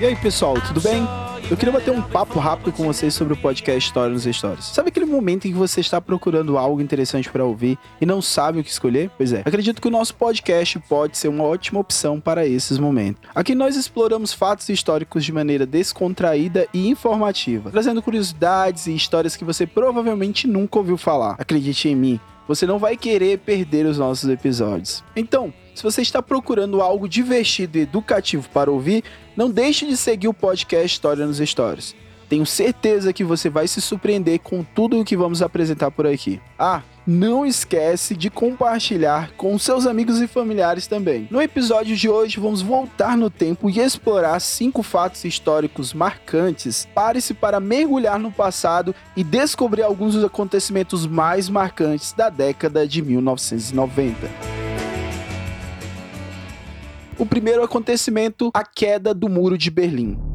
E aí, pessoal, tudo bem? Eu queria bater um papo rápido com vocês sobre o podcast História nos Stories. Sabe aquele momento em que você está procurando algo interessante para ouvir e não sabe o que escolher? Pois é, acredito que o nosso podcast pode ser uma ótima opção para esses momentos. Aqui nós exploramos fatos históricos de maneira descontraída e informativa, trazendo curiosidades e histórias que você provavelmente nunca ouviu falar. Acredite em mim, você não vai querer perder os nossos episódios. Então, se você está procurando algo divertido e educativo para ouvir, não deixe de seguir o podcast História nos Stories. Tenho certeza que você vai se surpreender com tudo o que vamos apresentar por aqui. Ah, não esquece de compartilhar com seus amigos e familiares também. No episódio de hoje, vamos voltar no tempo e explorar cinco fatos históricos marcantes. Pare-se para mergulhar no passado e descobrir alguns dos acontecimentos mais marcantes da década de 1990. O primeiro acontecimento, a queda do Muro de Berlim.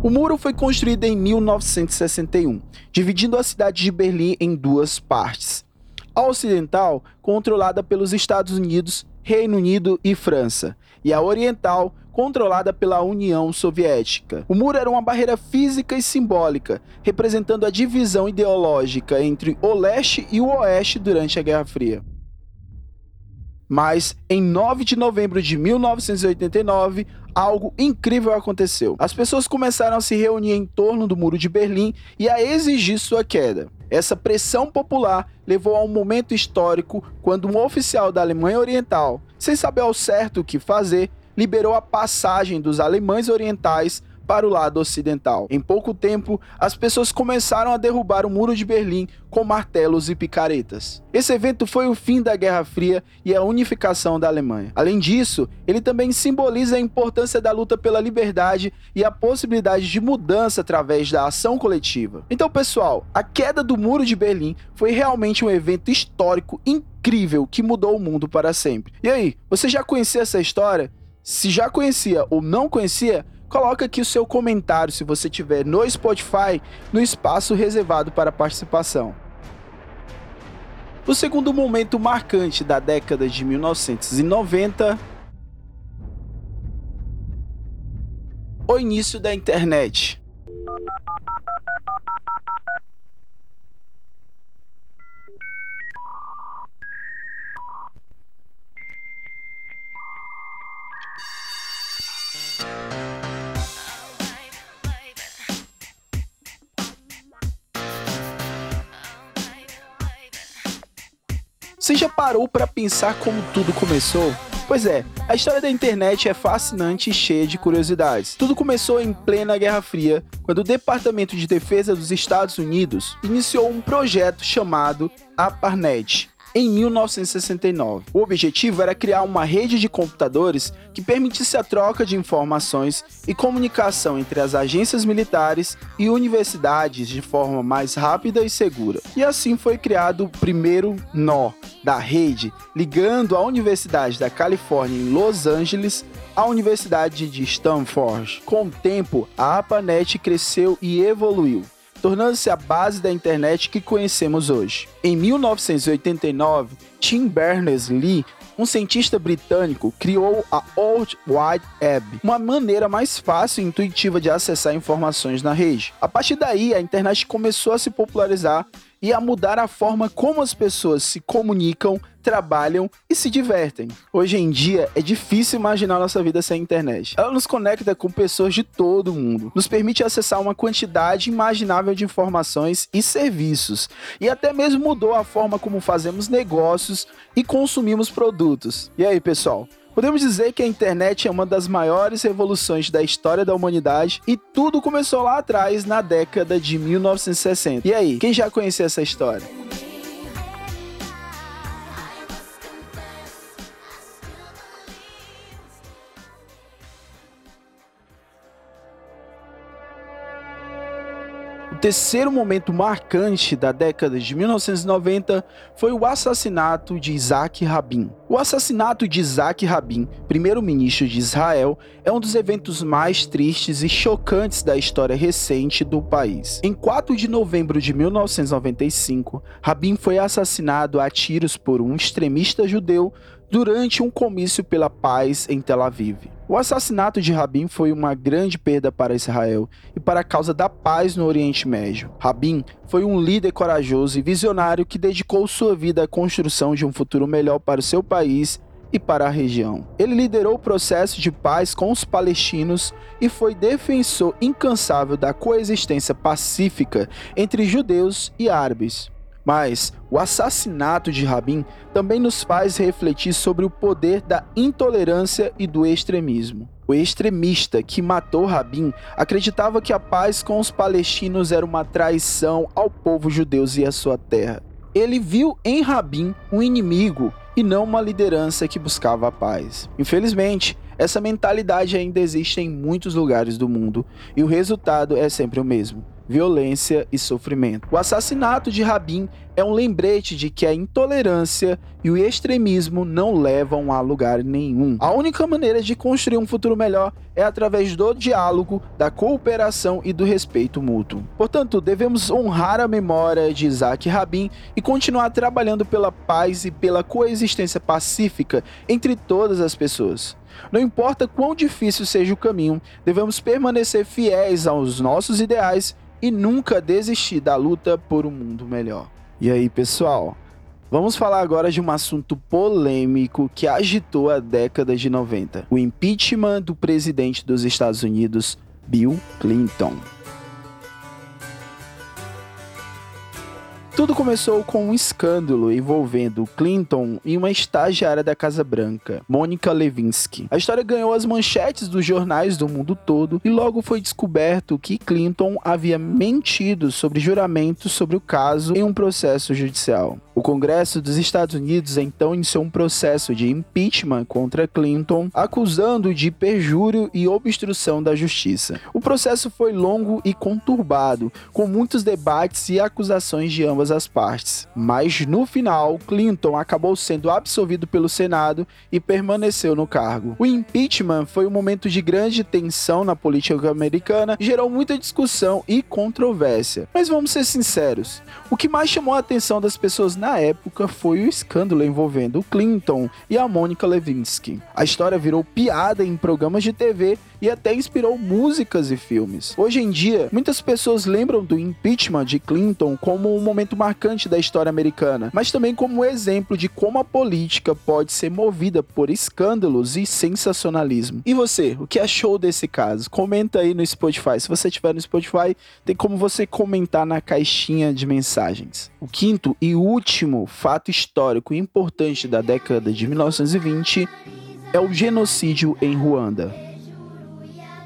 O muro foi construído em 1961, dividindo a cidade de Berlim em duas partes. A ocidental, controlada pelos Estados Unidos, Reino Unido e França, e a oriental, controlada pela União Soviética. O muro era uma barreira física e simbólica, representando a divisão ideológica entre o leste e o oeste durante a Guerra Fria. Mas em 9 de novembro de 1989, algo incrível aconteceu. As pessoas começaram a se reunir em torno do Muro de Berlim e a exigir sua queda. Essa pressão popular levou a um momento histórico quando um oficial da Alemanha Oriental, sem saber ao certo o que fazer, liberou a passagem dos alemães orientais para o lado ocidental. Em pouco tempo, as pessoas começaram a derrubar o muro de Berlim com martelos e picaretas. Esse evento foi o fim da Guerra Fria e a unificação da Alemanha. Além disso, ele também simboliza a importância da luta pela liberdade e a possibilidade de mudança através da ação coletiva. Então, pessoal, a queda do muro de Berlim foi realmente um evento histórico incrível que mudou o mundo para sempre. E aí, você já conhecia essa história? Se já conhecia ou não conhecia, coloca aqui o seu comentário se você tiver no Spotify, no espaço reservado para participação. O segundo momento marcante da década de 1990 o início da internet. Você já parou para pensar como tudo começou? Pois é, a história da internet é fascinante e cheia de curiosidades. Tudo começou em plena Guerra Fria, quando o Departamento de Defesa dos Estados Unidos iniciou um projeto chamado ARPANET, em 1969. O objetivo era criar uma rede de computadores que permitisse a troca de informações e comunicação entre as agências militares e universidades de forma mais rápida e segura. E assim foi criado o primeiro nó da rede, ligando a Universidade da Califórnia em Los Angeles à Universidade de Stanford. Com o tempo, a ARPANET cresceu e evoluiu tornando-se a base da internet que conhecemos hoje. Em 1989, Tim Berners-Lee, um cientista britânico, criou a World Wide Web, uma maneira mais fácil e intuitiva de acessar informações na rede. A partir daí, a internet começou a se popularizar e a mudar a forma como as pessoas se comunicam, trabalham e se divertem. Hoje em dia é difícil imaginar nossa vida sem internet. Ela nos conecta com pessoas de todo o mundo, nos permite acessar uma quantidade imaginável de informações e serviços, e até mesmo mudou a forma como fazemos negócios e consumimos produtos. E aí, pessoal? Podemos dizer que a internet é uma das maiores revoluções da história da humanidade e tudo começou lá atrás, na década de 1960. E aí, quem já conhecia essa história? O terceiro momento marcante da década de 1990 foi o assassinato de Isaac Rabin. O assassinato de Isaac Rabin, primeiro-ministro de Israel, é um dos eventos mais tristes e chocantes da história recente do país. Em 4 de novembro de 1995, Rabin foi assassinado a tiros por um extremista judeu durante um comício pela paz em Tel Aviv. O assassinato de Rabin foi uma grande perda para Israel e para a causa da paz no Oriente Médio. Rabin foi um líder corajoso e visionário que dedicou sua vida à construção de um futuro melhor para o seu país e para a região. Ele liderou o processo de paz com os palestinos e foi defensor incansável da coexistência pacífica entre judeus e árabes. Mas o assassinato de Rabin também nos faz refletir sobre o poder da intolerância e do extremismo. O extremista que matou Rabin acreditava que a paz com os palestinos era uma traição ao povo judeu e à sua terra. Ele viu em Rabin um inimigo e não uma liderança que buscava a paz. Infelizmente, essa mentalidade ainda existe em muitos lugares do mundo e o resultado é sempre o mesmo violência e sofrimento. O assassinato de Rabin é um lembrete de que a intolerância e o extremismo não levam a lugar nenhum. A única maneira de construir um futuro melhor é através do diálogo, da cooperação e do respeito mútuo. Portanto, devemos honrar a memória de Isaac Rabin e continuar trabalhando pela paz e pela coexistência pacífica entre todas as pessoas. Não importa quão difícil seja o caminho, devemos permanecer fiéis aos nossos ideais e nunca desistir da luta por um mundo melhor. E aí, pessoal? Vamos falar agora de um assunto polêmico que agitou a década de 90: o impeachment do presidente dos Estados Unidos, Bill Clinton. Tudo começou com um escândalo envolvendo Clinton e uma estagiária da Casa Branca, Monica Lewinsky. A história ganhou as manchetes dos jornais do mundo todo e logo foi descoberto que Clinton havia mentido sobre juramentos sobre o caso em um processo judicial. O Congresso dos Estados Unidos então iniciou um processo de impeachment contra Clinton, acusando de perjúrio e obstrução da justiça. O processo foi longo e conturbado, com muitos debates e acusações de ambas as partes. Mas no final, Clinton acabou sendo absolvido pelo Senado e permaneceu no cargo. O impeachment foi um momento de grande tensão na política americana, gerou muita discussão e controvérsia. Mas vamos ser sinceros, o que mais chamou a atenção das pessoas na época foi o escândalo envolvendo Clinton e a Monica Lewinsky. A história virou piada em programas de TV e até inspirou músicas e filmes. Hoje em dia, muitas pessoas lembram do impeachment de Clinton como um momento marcante da história americana, mas também como um exemplo de como a política pode ser movida por escândalos e sensacionalismo. E você, o que achou desse caso? Comenta aí no Spotify. Se você estiver no Spotify, tem como você comentar na caixinha de mensagens. O quinto e último fato histórico importante da década de 1920 é o genocídio em Ruanda.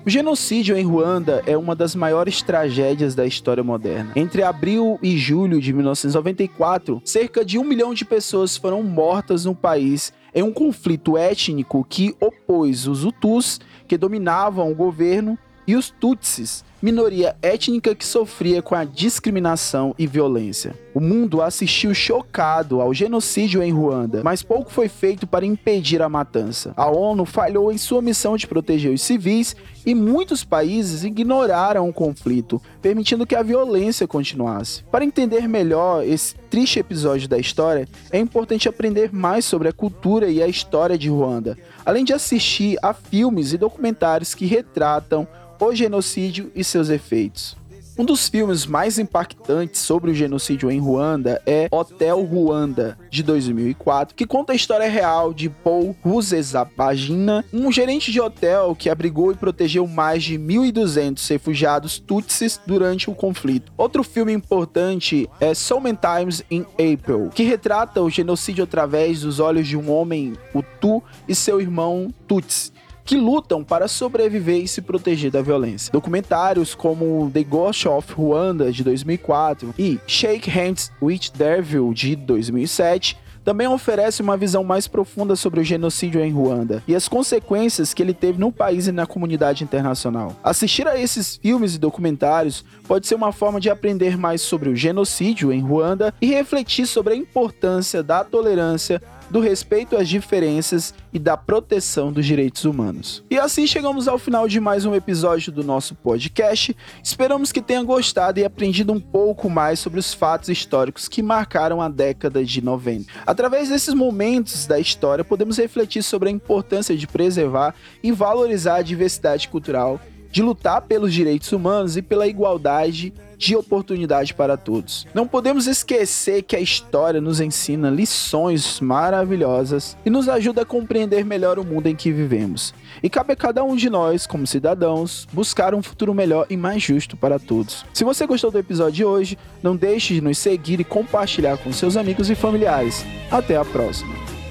O genocídio em Ruanda é uma das maiores tragédias da história moderna. Entre abril e julho de 1994, cerca de um milhão de pessoas foram mortas no país em um conflito étnico que opôs os Hutus, que dominavam o governo, e os Tutsis, minoria étnica que sofria com a discriminação e violência. O mundo assistiu chocado ao genocídio em Ruanda, mas pouco foi feito para impedir a matança. A ONU falhou em sua missão de proteger os civis e muitos países ignoraram o conflito, permitindo que a violência continuasse. Para entender melhor esse triste episódio da história, é importante aprender mais sobre a cultura e a história de Ruanda, além de assistir a filmes e documentários que retratam o genocídio e seus efeitos. Um dos filmes mais impactantes sobre o genocídio em Ruanda é Hotel Ruanda, de 2004, que conta a história real de Paul Rusesabagina, um gerente de hotel que abrigou e protegeu mais de 1.200 refugiados tutsis durante o conflito. Outro filme importante é So Many Times in April, que retrata o genocídio através dos olhos de um homem, o Tu, e seu irmão Tutsi que lutam para sobreviver e se proteger da violência. Documentários como The Ghost of Rwanda de 2004 e Shake Hands with Devil de 2007 também oferece uma visão mais profunda sobre o genocídio em Ruanda e as consequências que ele teve no país e na comunidade internacional. Assistir a esses filmes e documentários pode ser uma forma de aprender mais sobre o genocídio em Ruanda e refletir sobre a importância da tolerância do respeito às diferenças e da proteção dos direitos humanos. E assim chegamos ao final de mais um episódio do nosso podcast. Esperamos que tenha gostado e aprendido um pouco mais sobre os fatos históricos que marcaram a década de 90. Através desses momentos da história, podemos refletir sobre a importância de preservar e valorizar a diversidade cultural, de lutar pelos direitos humanos e pela igualdade de oportunidade para todos. Não podemos esquecer que a história nos ensina lições maravilhosas e nos ajuda a compreender melhor o mundo em que vivemos. E cabe a cada um de nós, como cidadãos, buscar um futuro melhor e mais justo para todos. Se você gostou do episódio de hoje, não deixe de nos seguir e compartilhar com seus amigos e familiares. Até a próxima!